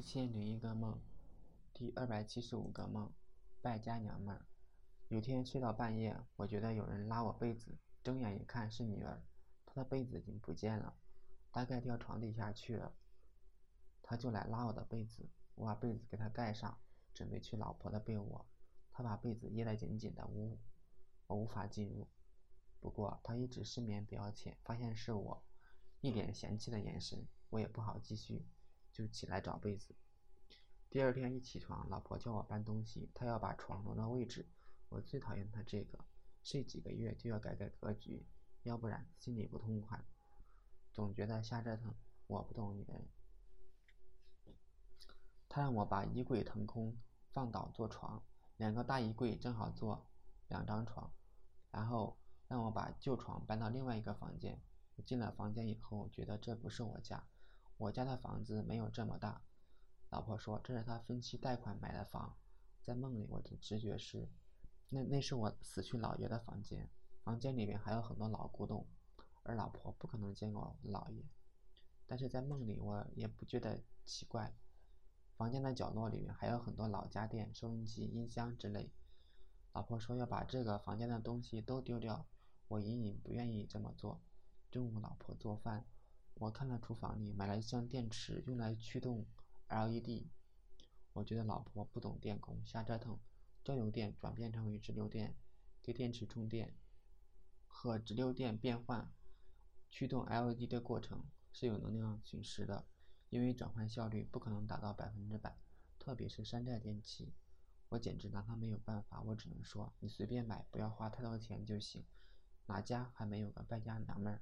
一千零一个梦，第二百七十五个梦，败家娘们儿。有天睡到半夜，我觉得有人拉我被子，睁眼一看是女儿，她的被子已经不见了，大概掉床底下去了。她就来拉我的被子，我把被子给她盖上，准备去老婆的被窝。她把被子掖得紧紧的，呜我无法进入。不过她一直失眠比较浅，发现是我，一脸嫌弃的眼神，我也不好继续。就起来找被子。第二天一起床，老婆叫我搬东西，她要把床挪到位置。我最讨厌她这个，睡几个月就要改改格局，要不然心里不痛快，总觉得瞎折腾。我不懂女人。她让我把衣柜腾空，放倒做床，两个大衣柜正好做两张床，然后让我把旧床搬到另外一个房间。我进了房间以后，觉得这不是我家。我家的房子没有这么大，老婆说这是她分期贷款买的房。在梦里，我的直觉是，那那是我死去姥爷的房间，房间里面还有很多老古董，而老婆不可能见过姥爷。但是在梦里，我也不觉得奇怪。房间的角落里面还有很多老家电、收音机、音箱之类。老婆说要把这个房间的东西都丢掉，我隐隐不愿意这么做。中午，老婆做饭。我看了厨房里买了一箱电池，用来驱动 LED。我觉得老婆不懂电工，瞎折腾。交流电转变成为直流电，给电池充电和直流电变换驱动 LED 的过程是有能量损失的，因为转换效率不可能达到百分之百，特别是山寨电器。我简直拿他没有办法，我只能说你随便买，不要花太多钱就行。哪家还没有个败家娘们儿？